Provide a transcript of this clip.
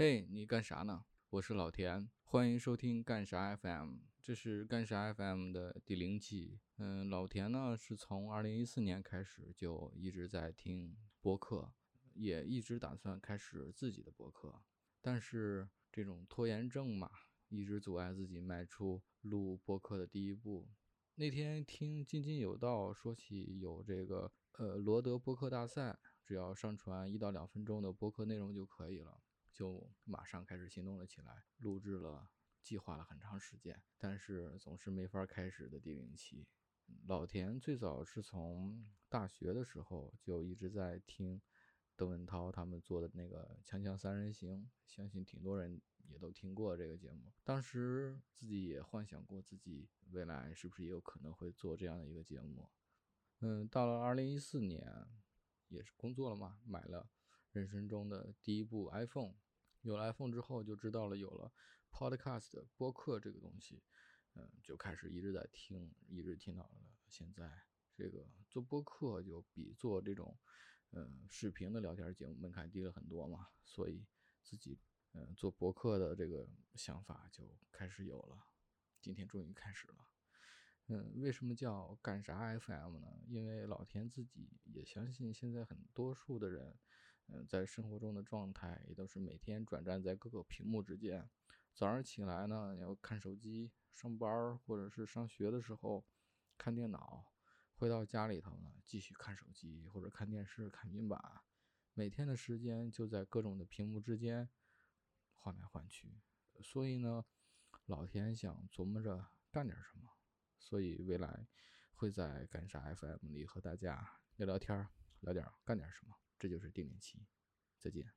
嘿，你干啥呢？我是老田，欢迎收听干啥 FM，这是干啥 FM 的第零期。嗯，老田呢是从二零一四年开始就一直在听播客，也一直打算开始自己的播客，但是这种拖延症嘛，一直阻碍自己迈出录播客的第一步。那天听津津有道说起有这个呃罗德播客大赛，只要上传一到两分钟的播客内容就可以了。就马上开始行动了起来，录制了，计划了很长时间，但是总是没法开始的第零期。老田最早是从大学的时候就一直在听邓文涛他们做的那个《锵锵三人行》，相信挺多人也都听过这个节目。当时自己也幻想过自己未来是不是也有可能会做这样的一个节目。嗯，到了二零一四年，也是工作了嘛，买了人生中的第一部 iPhone。有了 iPhone 之后，就知道了有了 Podcast 播客这个东西，嗯，就开始一直在听，一直听到了现在。这个做播客就比做这种，嗯，视频的聊天节目门槛低了很多嘛，所以自己，嗯，做播客的这个想法就开始有了。今天终于开始了。嗯，为什么叫干啥 FM 呢？因为老田自己也相信，现在很多数的人，嗯，在生活中的状态也都是每天转战在各个屏幕之间。早上起来呢，要看手机；上班或者是上学的时候，看电脑；回到家里头呢，继续看手机或者看电视、看平板。每天的时间就在各种的屏幕之间换来换去。所以呢，老田想琢磨着干点什么。所以未来会在干啥 FM 里和大家聊聊天儿，聊点干点什么，这就是定点期。再见。